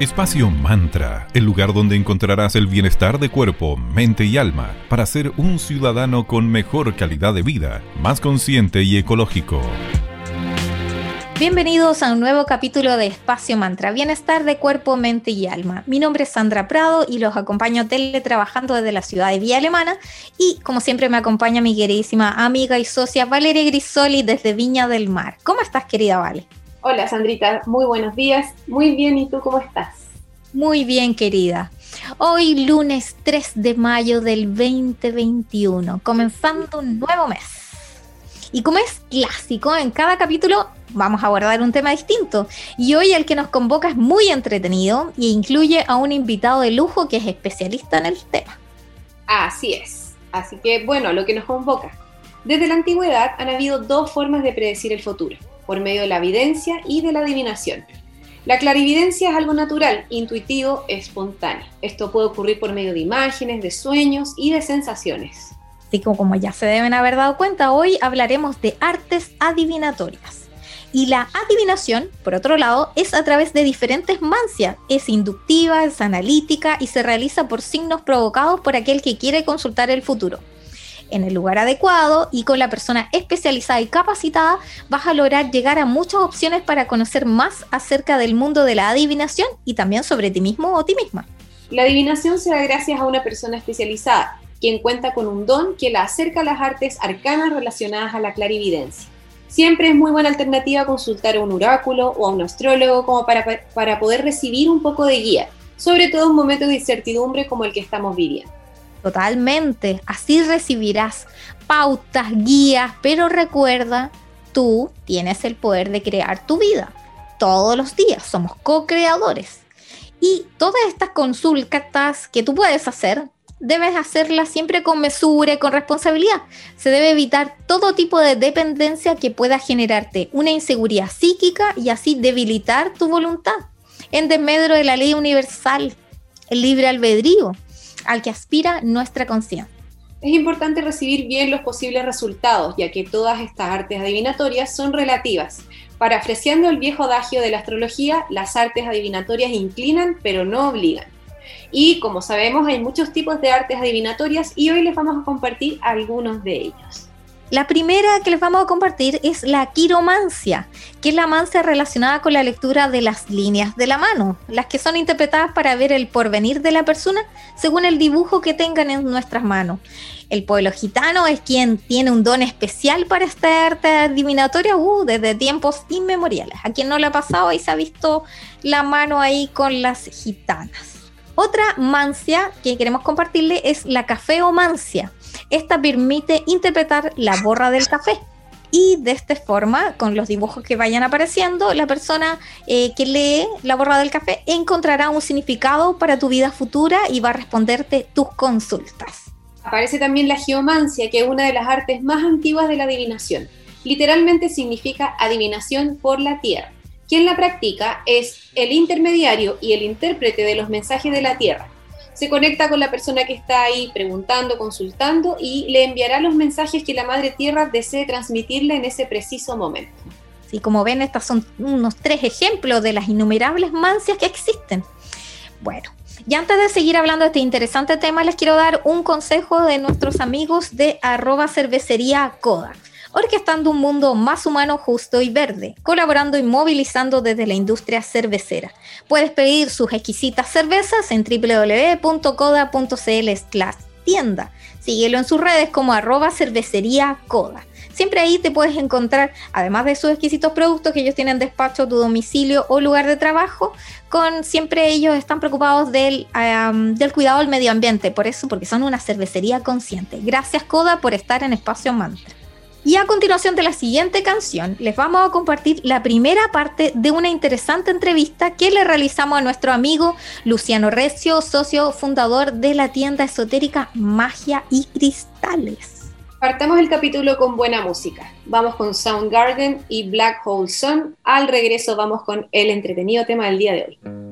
Espacio Mantra, el lugar donde encontrarás el bienestar de cuerpo, mente y alma para ser un ciudadano con mejor calidad de vida, más consciente y ecológico. Bienvenidos a un nuevo capítulo de Espacio Mantra, bienestar de cuerpo, mente y alma. Mi nombre es Sandra Prado y los acompaño teletrabajando desde la ciudad de Vía Alemana y como siempre me acompaña mi queridísima amiga y socia Valeria Grisoli desde Viña del Mar. ¿Cómo estás querida Vale? Hola Sandrita, muy buenos días. Muy bien, ¿y tú cómo estás? Muy bien, querida. Hoy lunes 3 de mayo del 2021, comenzando un nuevo mes. Y como es clásico, en cada capítulo vamos a abordar un tema distinto. Y hoy el que nos convoca es muy entretenido y incluye a un invitado de lujo que es especialista en el tema. Así es. Así que bueno, lo que nos convoca. Desde la antigüedad han habido dos formas de predecir el futuro por medio de la evidencia y de la adivinación. La clarividencia es algo natural, intuitivo, espontáneo. Esto puede ocurrir por medio de imágenes, de sueños y de sensaciones. Así como, como ya se deben haber dado cuenta, hoy hablaremos de artes adivinatorias. Y la adivinación, por otro lado, es a través de diferentes mancias. Es inductiva, es analítica y se realiza por signos provocados por aquel que quiere consultar el futuro en el lugar adecuado y con la persona especializada y capacitada, vas a lograr llegar a muchas opciones para conocer más acerca del mundo de la adivinación y también sobre ti mismo o ti misma. La adivinación se da gracias a una persona especializada, quien cuenta con un don que la acerca a las artes arcanas relacionadas a la clarividencia. Siempre es muy buena alternativa consultar a un oráculo o a un astrólogo como para, para poder recibir un poco de guía, sobre todo en momentos de incertidumbre como el que estamos viviendo. Totalmente. Así recibirás pautas, guías, pero recuerda, tú tienes el poder de crear tu vida. Todos los días somos co-creadores. Y todas estas consultas que tú puedes hacer, debes hacerlas siempre con mesura y con responsabilidad. Se debe evitar todo tipo de dependencia que pueda generarte una inseguridad psíquica y así debilitar tu voluntad. En desmedro de la ley universal, el libre albedrío al que aspira nuestra conciencia. Es importante recibir bien los posibles resultados, ya que todas estas artes adivinatorias son relativas. Parafraseando el viejo adagio de la astrología, las artes adivinatorias inclinan pero no obligan. Y como sabemos, hay muchos tipos de artes adivinatorias y hoy les vamos a compartir algunos de ellos. La primera que les vamos a compartir es la quiromancia, que es la mancia relacionada con la lectura de las líneas de la mano, las que son interpretadas para ver el porvenir de la persona según el dibujo que tengan en nuestras manos. El pueblo gitano es quien tiene un don especial para esta arte adivinatoria uh, desde tiempos inmemoriales. A quien no le ha pasado y se ha visto la mano ahí con las gitanas. Otra mancia que queremos compartirle es la cafeomancia esta permite interpretar la borra del café. Y de esta forma, con los dibujos que vayan apareciendo, la persona eh, que lee la borra del café encontrará un significado para tu vida futura y va a responderte tus consultas. Aparece también la geomancia, que es una de las artes más antiguas de la adivinación. Literalmente significa adivinación por la tierra. Quien la practica es el intermediario y el intérprete de los mensajes de la tierra se conecta con la persona que está ahí preguntando, consultando y le enviará los mensajes que la Madre Tierra desee transmitirle en ese preciso momento. Y como ven, estos son unos tres ejemplos de las innumerables mancias que existen. Bueno, y antes de seguir hablando de este interesante tema, les quiero dar un consejo de nuestros amigos de arroba cervecería Coda orquestando un mundo más humano, justo y verde, colaborando y movilizando desde la industria cervecera. Puedes pedir sus exquisitas cervezas en www.coda.cl tienda. Síguelo en sus redes como arroba cervecería coda. Siempre ahí te puedes encontrar, además de sus exquisitos productos que ellos tienen despacho, tu domicilio o lugar de trabajo, con siempre ellos están preocupados del, del cuidado del medio ambiente, por eso, porque son una cervecería consciente. Gracias Coda por estar en Espacio Mantra. Y a continuación de la siguiente canción, les vamos a compartir la primera parte de una interesante entrevista que le realizamos a nuestro amigo Luciano Recio, socio fundador de la tienda esotérica Magia y Cristales. Partamos el capítulo con buena música. Vamos con Soundgarden y Black Hole Sun. Al regreso vamos con el entretenido tema del día de hoy.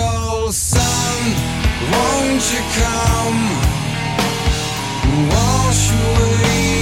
cold sun, won't you come? Wash away.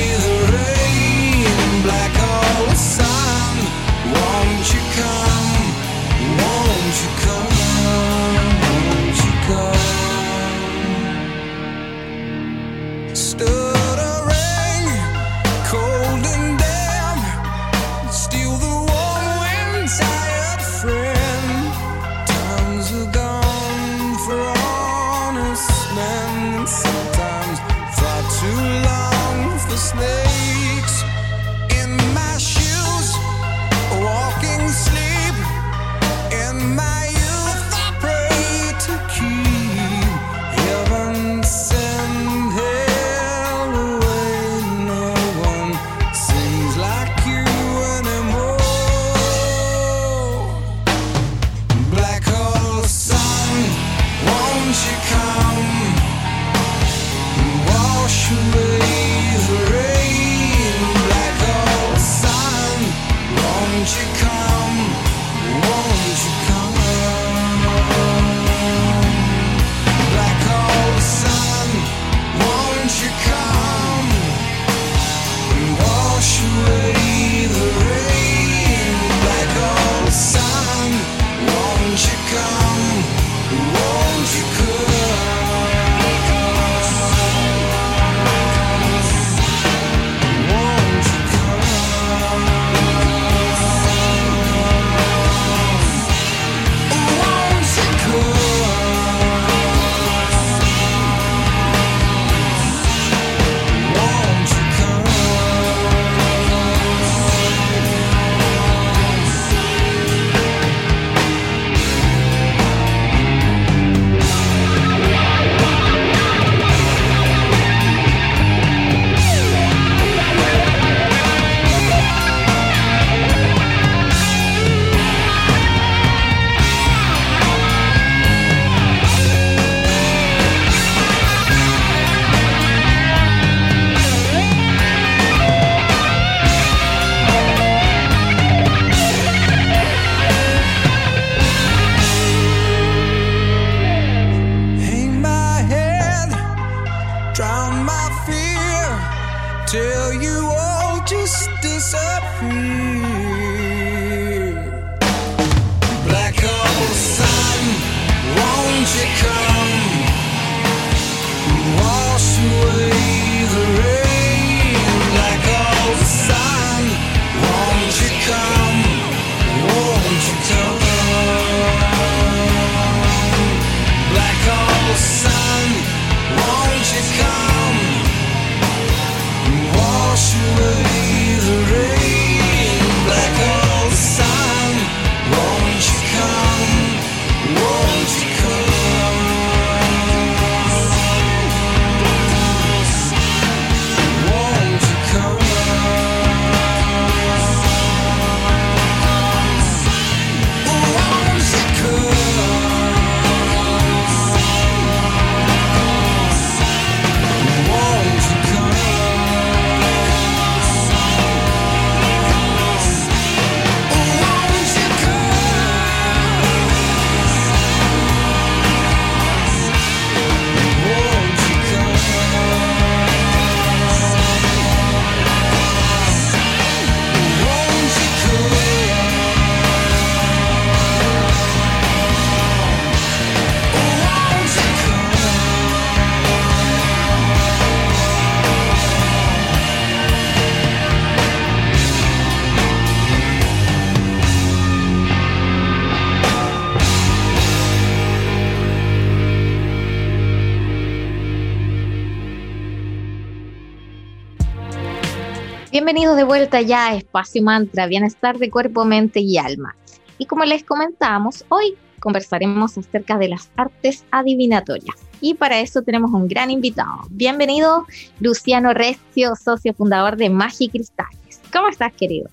De vuelta ya a Espacio Mantra, Bienestar de Cuerpo, Mente y Alma. Y como les comentábamos, hoy conversaremos acerca de las artes adivinatorias. Y para eso tenemos un gran invitado. Bienvenido, Luciano Recio, socio fundador de Magi Cristales. ¿Cómo estás, querido?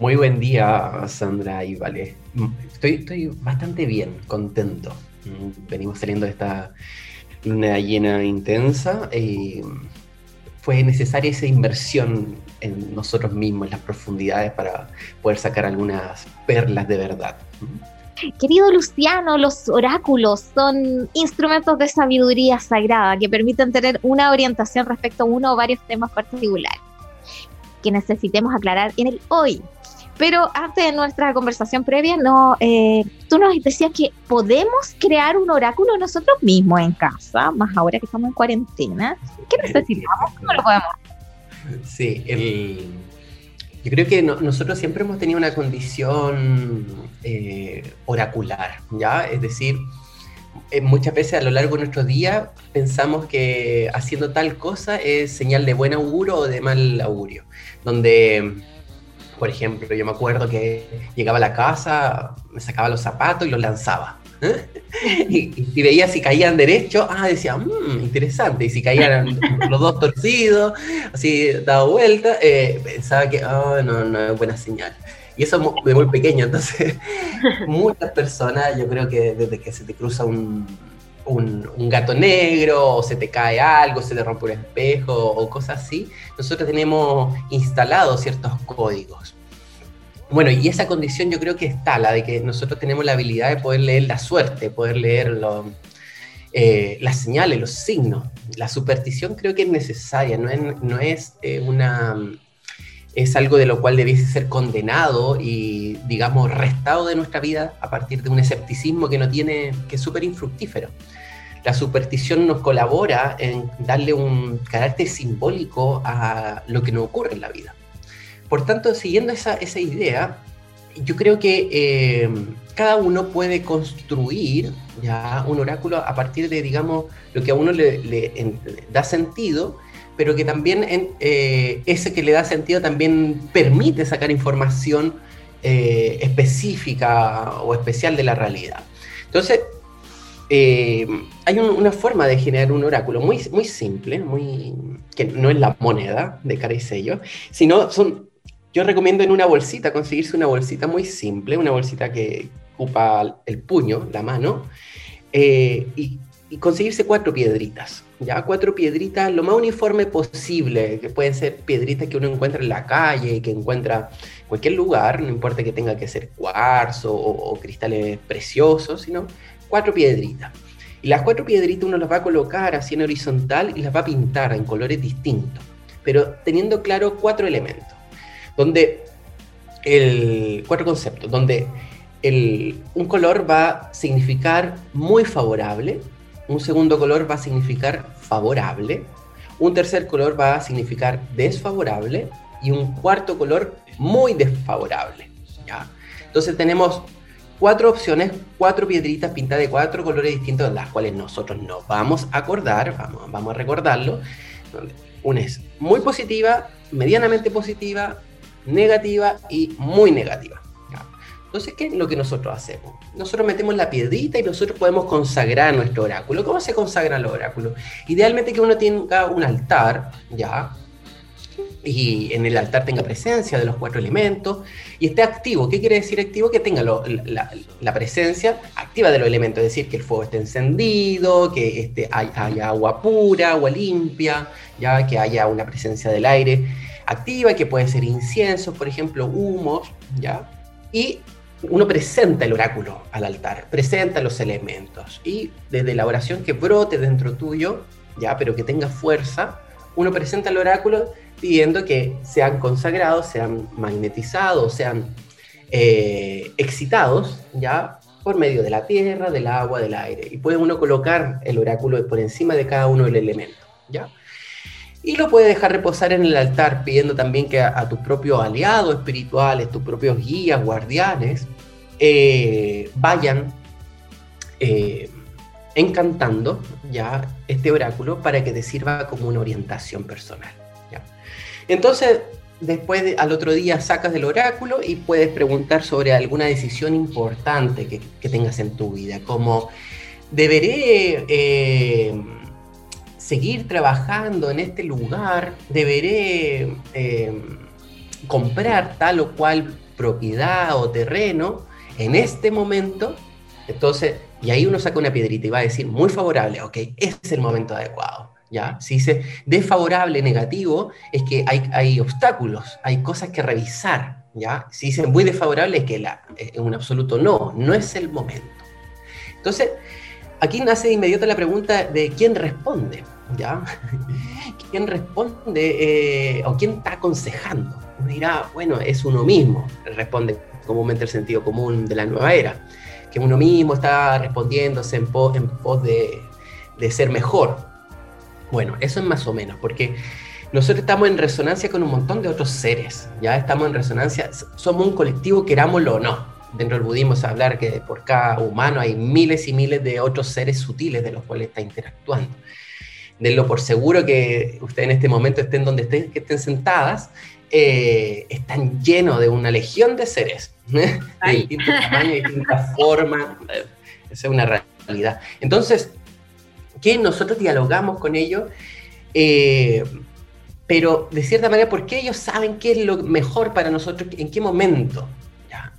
Muy buen día, Sandra y Vale. Estoy, estoy bastante bien, contento. Venimos saliendo de esta luna llena intensa y fue necesaria esa inversión en nosotros mismos, en las profundidades, para poder sacar algunas perlas de verdad. Querido Luciano, los oráculos son instrumentos de sabiduría sagrada que permiten tener una orientación respecto a uno o varios temas particulares que necesitemos aclarar en el hoy. Pero antes de nuestra conversación previa, no, eh, tú nos decías que podemos crear un oráculo nosotros mismos en casa, más ahora que estamos en cuarentena. ¿Qué necesitamos? ¿Cómo lo podemos? Sí, el, yo creo que nosotros siempre hemos tenido una condición eh, oracular, ¿ya? Es decir, eh, muchas veces a lo largo de nuestro día pensamos que haciendo tal cosa es señal de buen augurio o de mal augurio, donde por ejemplo, yo me acuerdo que llegaba a la casa, me sacaba los zapatos y los lanzaba. ¿eh? Y, veía si caían derecho, ah, decía, mmm, interesante. Y si caían los dos torcidos, así dado vuelta, eh, pensaba que, oh, no, no es buena señal. Y eso de muy pequeño, entonces muchas personas, yo creo que desde que se te cruza un, un, gato negro, o se te cae algo, se te rompe un espejo, o cosas así, nosotros tenemos instalados ciertos códigos. Bueno, y esa condición yo creo que está, la de que nosotros tenemos la habilidad de poder leer la suerte, poder leer eh, las señales, los signos. La superstición creo que es necesaria, no es, no es eh, una es algo de lo cual debiese ser condenado y, digamos, restado de nuestra vida a partir de un escepticismo que no tiene, que es súper infructífero. La superstición nos colabora en darle un carácter simbólico a lo que nos ocurre en la vida. Por tanto, siguiendo esa, esa idea, yo creo que eh, cada uno puede construir ya un oráculo a partir de, digamos, lo que a uno le, da sentido, pero que también eh, ese que le da sentido también permite sacar información eh, específica o especial de la realidad. Entonces, hay una forma de generar un oráculo muy, muy simple, muy, que no es la moneda de cara y sello, sino son yo recomiendo en una bolsita, conseguirse una bolsita muy simple, una bolsita que ocupa el puño, la mano, eh, y, conseguirse cuatro piedritas. Ya cuatro piedritas lo más uniforme posible, que pueden ser piedritas que uno encuentra en la calle, que encuentra en cualquier lugar, no importa que tenga que ser cuarzo o, o cristales preciosos, sino cuatro piedritas. Y las cuatro piedritas uno las va a colocar así en horizontal y las va a pintar en colores distintos, pero teniendo claro cuatro elementos donde el cuatro conceptos, donde el, un color va a significar muy favorable, un segundo color va a significar favorable, un tercer color va a significar desfavorable y un cuarto color muy desfavorable. ¿ya? Entonces tenemos cuatro opciones, cuatro piedritas pintadas de cuatro colores distintos, las cuales nosotros nos vamos a acordar, vamos, vamos a recordarlo. Una es muy positiva, medianamente positiva, negativa y muy negativa. Entonces, ¿qué es lo que nosotros hacemos? Nosotros metemos la piedrita y nosotros podemos consagrar nuestro oráculo. ¿Cómo se consagra el oráculo? Idealmente que uno tenga un altar, ¿ya? Y en el altar tenga presencia de los cuatro elementos y esté activo. ¿Qué quiere decir activo? Que tenga la, presencia activa de los elementos, es decir, que el fuego esté encendido, que esté, haya agua pura, agua limpia, ya que haya una presencia del aire activa, que puede ser incienso, por ejemplo, humos, ¿ya? Uno presenta el oráculo al altar, presenta los elementos y desde la oración que brote dentro tuyo, ya, pero que tenga fuerza, uno presenta el oráculo pidiendo que sean consagrados, sean magnetizados, sean eh, excitados, ya, por medio de la tierra, del agua, del aire. Y puede uno colocar el oráculo por encima de cada uno del elemento, ya. Y lo puedes dejar reposar en el altar pidiendo también que a, tus propios aliados espirituales, tus propios guías, guardianes, eh, vayan eh, encantando ya este oráculo para que te sirva como una orientación personal. Entonces, después al otro día sacas del oráculo y puedes preguntar sobre alguna decisión importante que, tengas en tu vida, como deberé eh, seguir trabajando en este lugar, deberé comprar tal o cual propiedad o terreno en este momento. Entonces, y ahí uno saca una piedrita y va a decir, muy favorable, ok, ese es el momento adecuado. ¿Ya? Si dice desfavorable, negativo, es que hay, hay obstáculos, hay cosas que revisar. ¿ya? Si dice muy desfavorable, es que la, es un absoluto no, no es el momento. Entonces, aquí nace de inmediato la pregunta de quién responde. ¿ya? ¿Quién responde eh, o quién está aconsejando? Uno dirá, bueno, es uno mismo, responde comúnmente el sentido común de la nueva era, que uno mismo está respondiéndose en pos, en pos de, ser mejor. Bueno, eso es más o menos, porque nosotros estamos en resonancia con un montón de otros seres, ya estamos en resonancia, somos un colectivo, querámoslo o no. Dentro del budismo se habla que por cada humano hay miles y miles de otros seres sutiles de los cuales está interactuando denlo por seguro que ustedes en este momento estén donde estén, que estén sentadas, eh, están llenos de una legión de seres, de distintos tamaños, distintas formas. Esa es una realidad. Entonces, que nosotros dialogamos con ellos, eh, pero de cierta manera, ¿por qué ellos saben qué es lo mejor para nosotros, en qué momento?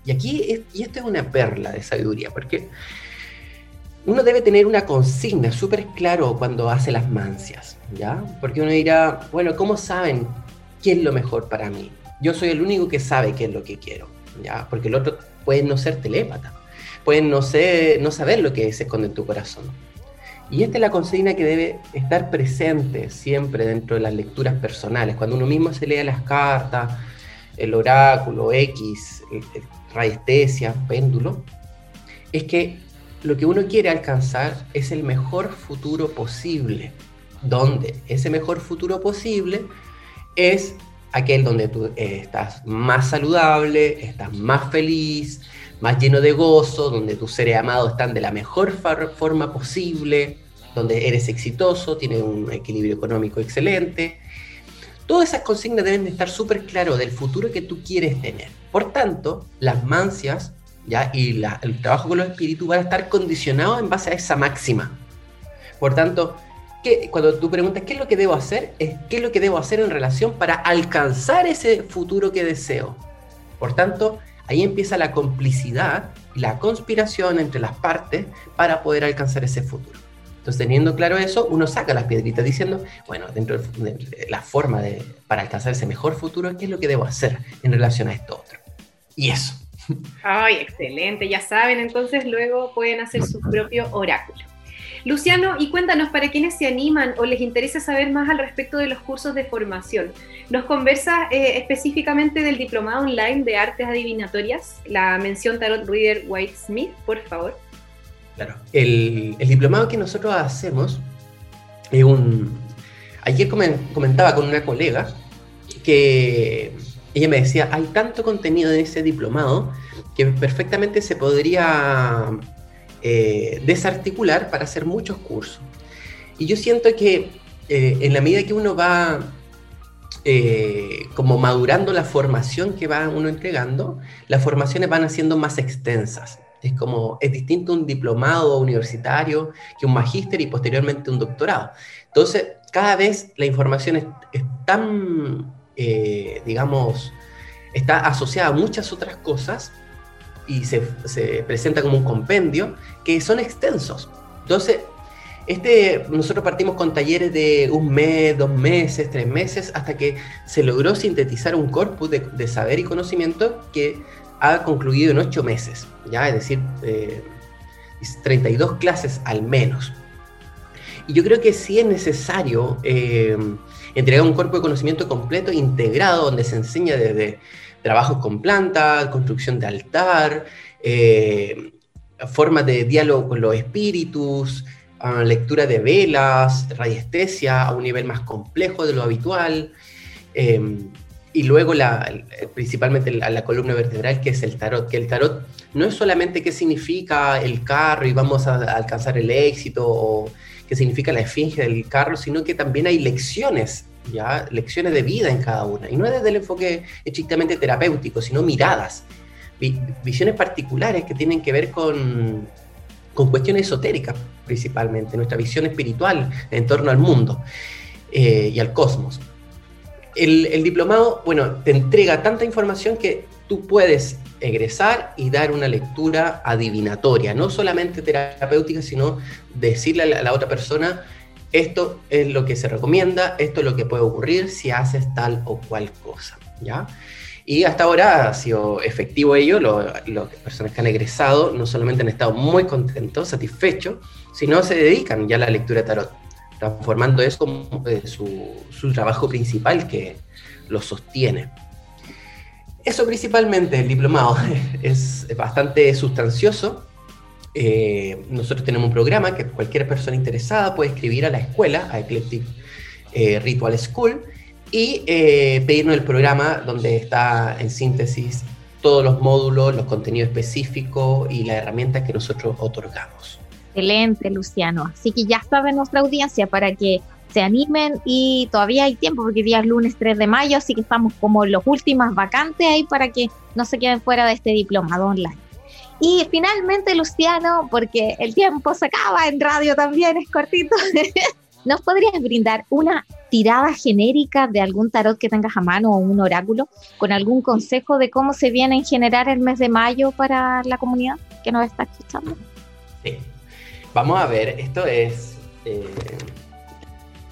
Y aquí, y esto es una perla de sabiduría, porque uno debe tener una consigna súper claro cuando hace las mancias, ¿ya? Porque uno dirá, bueno, ¿cómo saben qué es lo mejor para mí? Yo soy el único que sabe qué es lo que quiero, ¿ya? Porque el otro puede no ser telépata, puede no, ser, no saber lo que se esconde en tu corazón. Y esta es la consigna que debe estar presente siempre dentro de las lecturas personales, cuando uno mismo se lee las cartas, el oráculo, X, radiestesia, péndulo, es que lo que uno quiere alcanzar es el mejor futuro posible, donde ese mejor futuro posible es aquel donde tú eh, estás más saludable, estás más feliz, más lleno de gozo, donde tus seres amados están de la mejor forma posible, donde eres exitoso, tienes un equilibrio económico excelente. Todas esas consignas deben de estar súper claras del futuro que tú quieres tener. Por tanto, las mancias ¿ya? Y el trabajo con los espíritus va a estar condicionado en base a esa máxima. Por tanto, cuando tú preguntas qué es lo que debo hacer, es qué es lo que debo hacer en relación para alcanzar ese futuro que deseo. Por tanto, ahí empieza la complicidad y la conspiración entre las partes para poder alcanzar ese futuro. Entonces, teniendo claro eso, uno saca las piedritas diciendo, bueno, dentro de la forma de, para alcanzar ese mejor futuro, ¿qué es lo que debo hacer en relación a esto otro? Y eso. Ay, excelente, ya saben, entonces luego pueden hacer su propio oráculo. Luciano, y cuéntanos para quienes se animan o les interesa saber más al respecto de los cursos de formación. ¿Nos conversa eh, específicamente del diplomado online de artes adivinatorias, la mención Tarot Reader White Smith, por favor? Claro, el, el diplomado que nosotros hacemos es un... Ayer comentaba con una colega que ella me decía, hay tanto contenido en ese diplomado que perfectamente se podría eh, desarticular para hacer muchos cursos. Y yo siento que eh, en la medida que uno va eh, como madurando la formación que va uno entregando, las formaciones van haciendo más extensas. Es como, es distinto un diplomado universitario que un magíster y posteriormente un doctorado. Entonces, cada vez la información es tan eh, digamos, está asociada a muchas otras cosas y se, presenta como un compendio que son extensos. Entonces, este, nosotros partimos con talleres de un mes, dos meses, tres meses, hasta que se logró sintetizar un corpus de, saber y conocimiento que ha concluido en ocho meses, ya, es decir, 32 eh, clases al menos. Y yo creo que sí es necesario eh, entregar un cuerpo de conocimiento completo, integrado, donde se enseña desde trabajos con plantas, construcción de altar, eh, formas de diálogo con los espíritus, ah, lectura de velas, radiestesia a un nivel más complejo de lo habitual. Em, y luego principalmente la, la, columna vertebral que es el tarot, que el tarot no es solamente qué significa el carro y vamos a, alcanzar el éxito o qué significa la esfinge del carro, sino que también hay lecciones ¿ya? lecciones de vida en cada una. Y no desde el enfoque estrictamente terapéutico, sino miradas, visiones particulares que tienen que ver con, con cuestiones esotéricas principalmente, nuestra visión espiritual en torno al mundo eh, y al cosmos. El, el, diplomado, bueno, te entrega tanta información que tú puedes egresar y dar una lectura adivinatoria, no solamente terapéutica, sino decirle a la, otra persona, esto es lo que se recomienda, esto es lo que puede ocurrir si haces tal o cual cosa, ¿ya? Y hasta ahora ha sido efectivo ello, las personas que han egresado no solamente han estado muy contentos, satisfechos, sino se dedican ya a la lectura de tarot, transformando eso como eh, su, su trabajo principal que lo sostiene. Eso principalmente, el diplomado es bastante sustancioso. Eh, nosotros tenemos un programa que cualquier persona interesada puede escribir a la escuela, a Eclectic eh, Ritual School, y eh, pedirnos el programa donde está en síntesis todos los módulos, los contenidos específicos y las herramientas que nosotros otorgamos. Excelente, Luciano. Así que ya sabe nuestra audiencia para que se animen y todavía hay tiempo porque día es lunes 3 de mayo, así que estamos como los últimos vacantes ahí para que no se queden fuera de este diplomado online. Y finalmente, Luciano, porque el tiempo se acaba en radio también, es cortito, ¿nos podrías brindar una tirada genérica de algún tarot que tengas a mano o un oráculo con algún consejo de cómo se viene en generar el mes de mayo para la comunidad que nos está escuchando? Sí. Vamos a ver, esto es... Eh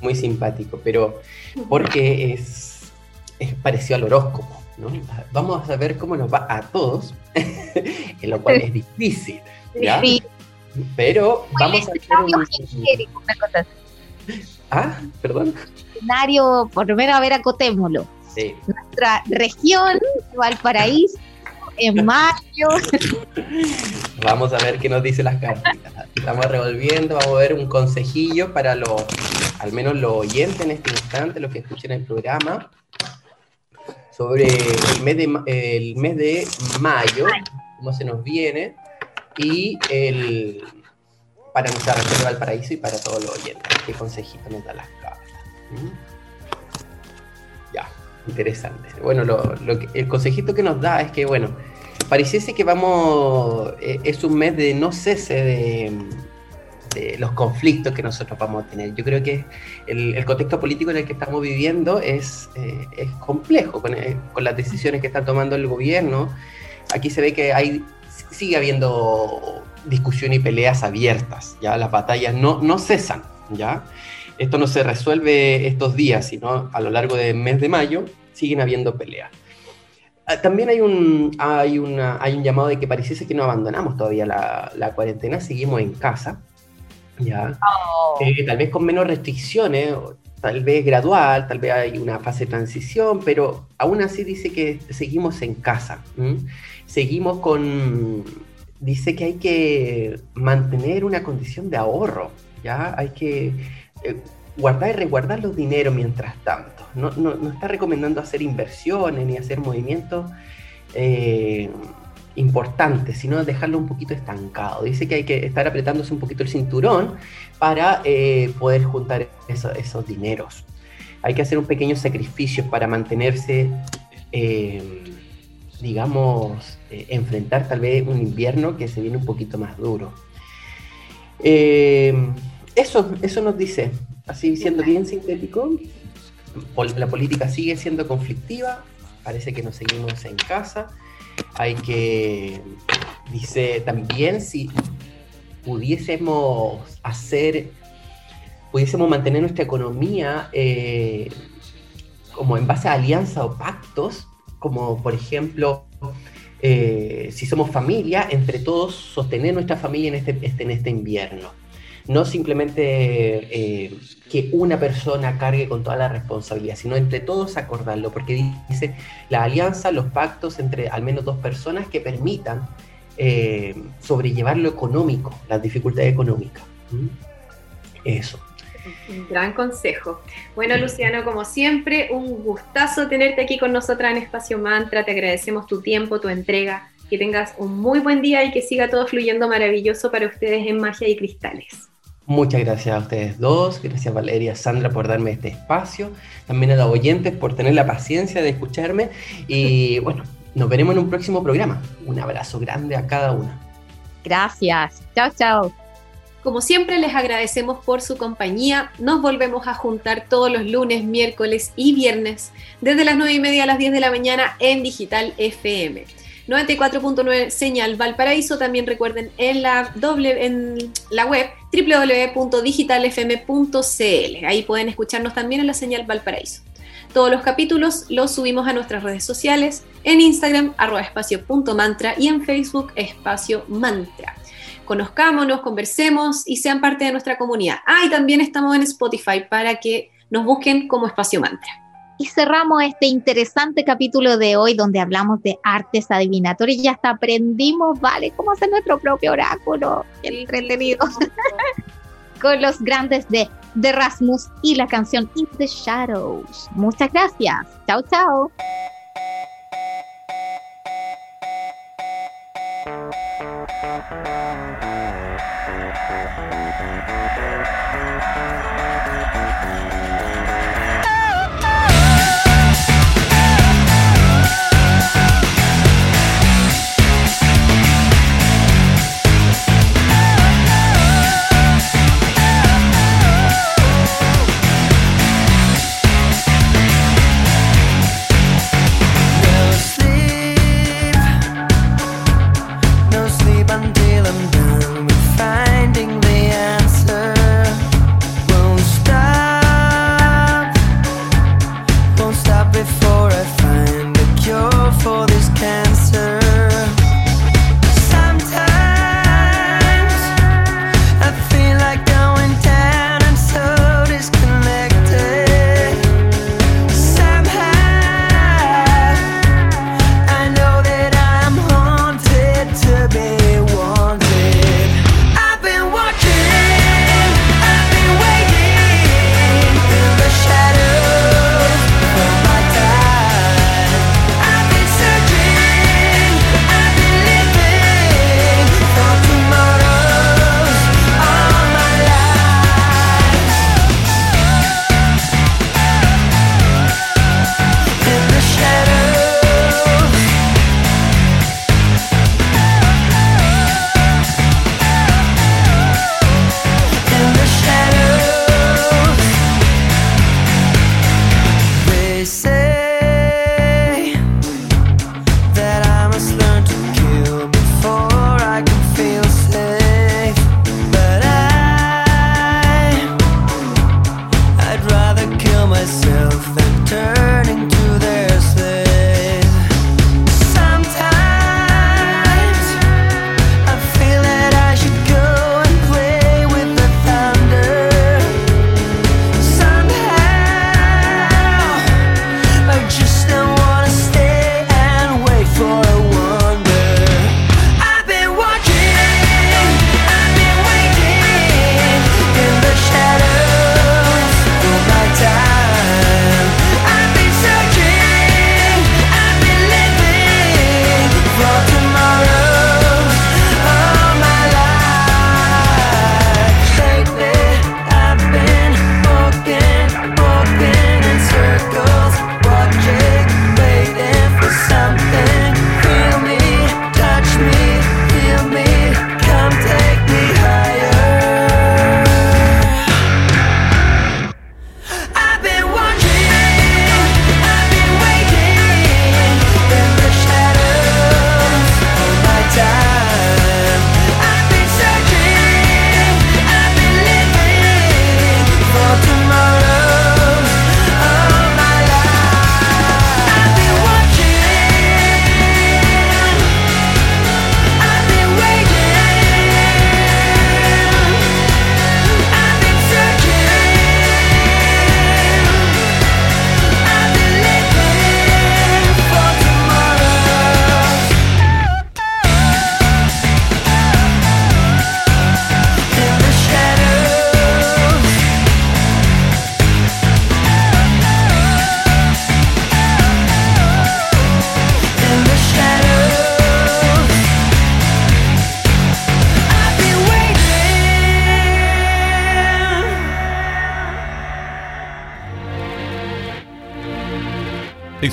muy simpático, pero porque es, es parecido al horóscopo. ¿no? Vamos a ver cómo nos va a todos, lo cual es difícil. ¿ya? Pero vamos a hacer un... Ah, perdón. Escenario, por lo menos a ver, acotémoslo. Sí. Nuestra región, Valparaíso, en mayo. Vamos a ver qué nos dice las cartas. Estamos revolviendo, vamos a ver un consejillo para los, al menos los oyentes en este instante, los que escuchen el programa, sobre el mes de, el mes de mayo, cómo se nos viene, y el para nuestra región de Valparaíso y para todos los oyentes. ¿Qué consejito nos da las cartas? ¿Mm? Ya, interesante. Bueno, lo, el consejito que nos da es que, bueno, pareciese que vamos, eh, es un mes de no cese de, los conflictos que nosotros vamos a tener. Yo creo que el, contexto político en el que estamos viviendo es, eh, es complejo eh, con, las decisiones que está tomando el gobierno. Aquí se ve que hay, sigue habiendo discusión y peleas abiertas, ya las batallas no, no cesan, ya. Esto no se resuelve estos días, sino a lo largo del mes de mayo siguen habiendo peleas. Ah, también hay un, hay, una, hay un llamado de que pareciese que no abandonamos todavía la, la cuarentena, seguimos en casa, ¿ya? Oh. Eh, tal vez con menos restricciones, tal vez gradual, tal vez hay una fase de transición, pero aún así dice que seguimos en casa. Seguimos con... Dice que hay que mantener una condición de ahorro, ¿ya? Hay que eh, guardar y resguardar los dineros mientras tanto. No, no, está recomendando hacer inversiones ni hacer movimientos eh, importantes, sino dejarlo un poquito estancado. Dice que hay que estar apretándose un poquito el cinturón para eh, poder juntar esos dineros. Hay que hacer un pequeño sacrificio para mantenerse, eh, digamos, enfrentar tal vez un invierno que se viene un poquito más duro. eso, eso nos dice así siendo bien sintético, la política sigue siendo conflictiva, parece que nos seguimos en casa, hay que, dice también si pudiésemos hacer, pudiésemos mantener nuestra economía eh, como en base a alianza o pactos, como por ejemplo, eh, si somos familia, entre todos sostener nuestra familia en este en este invierno no simplemente eh, que una persona cargue con toda la responsabilidad, sino entre todos acordarlo, porque dice la alianza, los pactos entre al menos dos personas que permitan eh, sobrellevar lo económico, las dificultades económicas. ¿Mm? Eso. Un gran consejo. Bueno, Luciano, como siempre, un gustazo tenerte aquí con nosotras en Espacio Mantra. Te agradecemos tu tiempo, tu entrega. Que tengas un muy buen día y que siga todo fluyendo maravilloso para ustedes en Magia y Cristales. Muchas gracias a ustedes dos, gracias Valeria, Sandra por darme este espacio, también a los oyentes por tener la paciencia de escucharme y bueno, nos veremos en un próximo programa. Un abrazo grande a cada una. Gracias, chao, chao. Como siempre les agradecemos por su compañía, nos volvemos a juntar todos los lunes, miércoles y viernes desde las 9 y media a las 10 de la mañana en Digital FM. 94.9 Señal Valparaíso. También recuerden en la, doble, en la web www.digitalfm.cl. Ahí pueden escucharnos también en la Señal Valparaíso. Todos los capítulos los subimos a nuestras redes sociales, en Instagram, arroba espacio.mantra y en Facebook, espacio mantra. Conozcámonos, conversemos y sean parte de nuestra comunidad. Ah, y también estamos en Spotify para que nos busquen como espacio mantra. Y cerramos este interesante capítulo de hoy donde hablamos de artes adivinatorias y hasta aprendimos, ¿vale? Cómo hacer nuestro propio oráculo. ¡El Entretenido. Con los grandes de The Rasmus y la canción In the Shadows. Muchas gracias. Chao, chao.